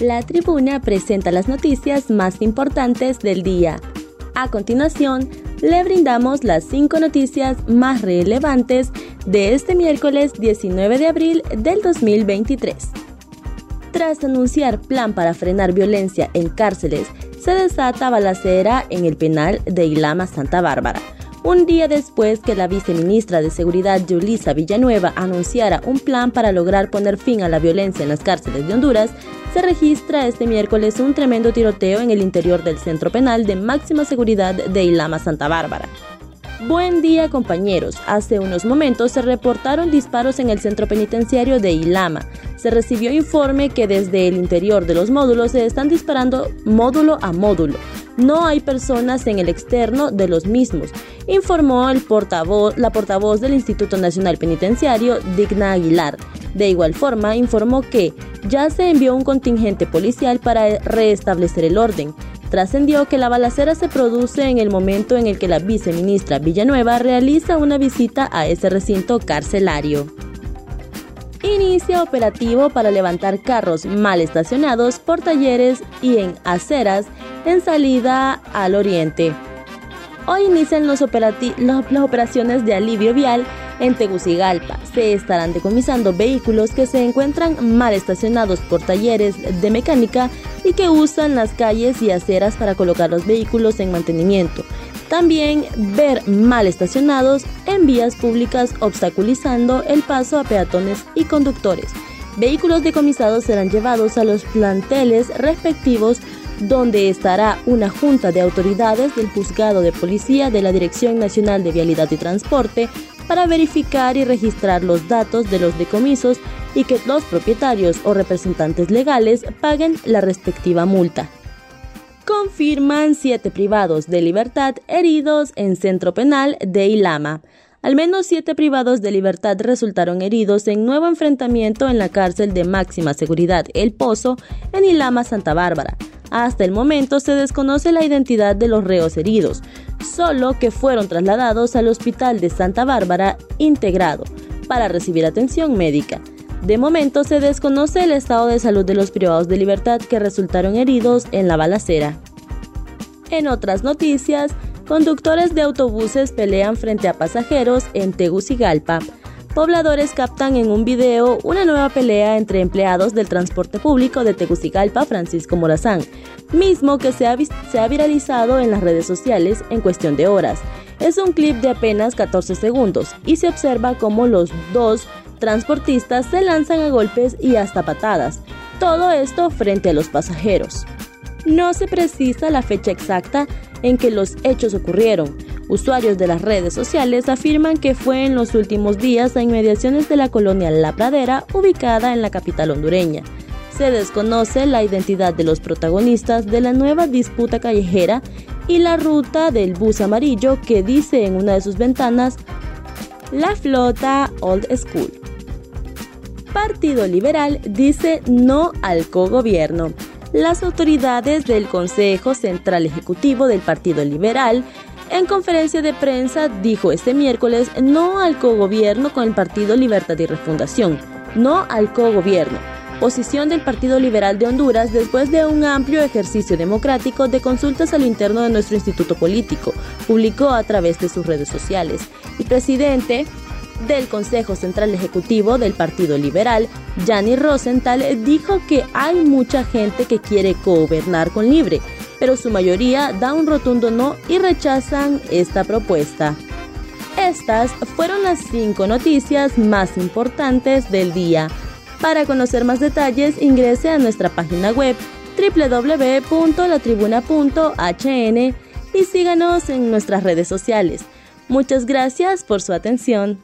La tribuna presenta las noticias más importantes del día. A continuación, le brindamos las cinco noticias más relevantes de este miércoles 19 de abril del 2023. Tras anunciar plan para frenar violencia en cárceles, se desata balacera en el penal de Ilama Santa Bárbara un día después que la viceministra de Seguridad Yulisa Villanueva anunciara un plan para lograr poner fin a la violencia en las cárceles de Honduras, se registra este miércoles un tremendo tiroteo en el interior del centro penal de máxima seguridad de Ilama Santa Bárbara. Buen día compañeros. Hace unos momentos se reportaron disparos en el centro penitenciario de Ilama. Se recibió informe que desde el interior de los módulos se están disparando módulo a módulo. No hay personas en el externo de los mismos, informó el portavoz, la portavoz del Instituto Nacional Penitenciario, Digna Aguilar. De igual forma, informó que ya se envió un contingente policial para restablecer el orden. Trascendió que la balacera se produce en el momento en el que la viceministra Villanueva realiza una visita a ese recinto carcelario. Inicia operativo para levantar carros mal estacionados por talleres y en aceras en salida al oriente. Hoy inician los las operaciones de alivio vial en Tegucigalpa. Se estarán decomisando vehículos que se encuentran mal estacionados por talleres de mecánica y que usan las calles y aceras para colocar los vehículos en mantenimiento. También ver mal estacionados en vías públicas obstaculizando el paso a peatones y conductores. Vehículos decomisados serán llevados a los planteles respectivos donde estará una junta de autoridades del Juzgado de Policía de la Dirección Nacional de Vialidad y Transporte para verificar y registrar los datos de los decomisos y que los propietarios o representantes legales paguen la respectiva multa. Confirman siete privados de libertad heridos en centro penal de Ilama. Al menos siete privados de libertad resultaron heridos en nuevo enfrentamiento en la cárcel de máxima seguridad El Pozo en Ilama, Santa Bárbara. Hasta el momento se desconoce la identidad de los reos heridos, solo que fueron trasladados al Hospital de Santa Bárbara integrado para recibir atención médica. De momento se desconoce el estado de salud de los privados de libertad que resultaron heridos en la balacera. En otras noticias, conductores de autobuses pelean frente a pasajeros en Tegucigalpa pobladores captan en un video una nueva pelea entre empleados del transporte público de Tegucigalpa, Francisco Morazán, mismo que se ha, se ha viralizado en las redes sociales en cuestión de horas. Es un clip de apenas 14 segundos y se observa cómo los dos transportistas se lanzan a golpes y hasta patadas. Todo esto frente a los pasajeros. No se precisa la fecha exacta en que los hechos ocurrieron, Usuarios de las redes sociales afirman que fue en los últimos días a inmediaciones de la colonia La Pradera, ubicada en la capital hondureña. Se desconoce la identidad de los protagonistas de la nueva disputa callejera y la ruta del bus amarillo que dice en una de sus ventanas La Flota Old School. Partido Liberal dice no al cogobierno. Las autoridades del Consejo Central Ejecutivo del Partido Liberal en conferencia de prensa dijo este miércoles no al cogobierno con el Partido Libertad y Refundación, no al cogobierno. Posición del Partido Liberal de Honduras después de un amplio ejercicio democrático de consultas a lo interno de nuestro instituto político, publicó a través de sus redes sociales. El presidente del Consejo Central Ejecutivo del Partido Liberal, Gianni Rosenthal, dijo que hay mucha gente que quiere gobernar con Libre pero su mayoría da un rotundo no y rechazan esta propuesta. Estas fueron las cinco noticias más importantes del día. Para conocer más detalles ingrese a nuestra página web www.latribuna.hn y síganos en nuestras redes sociales. Muchas gracias por su atención.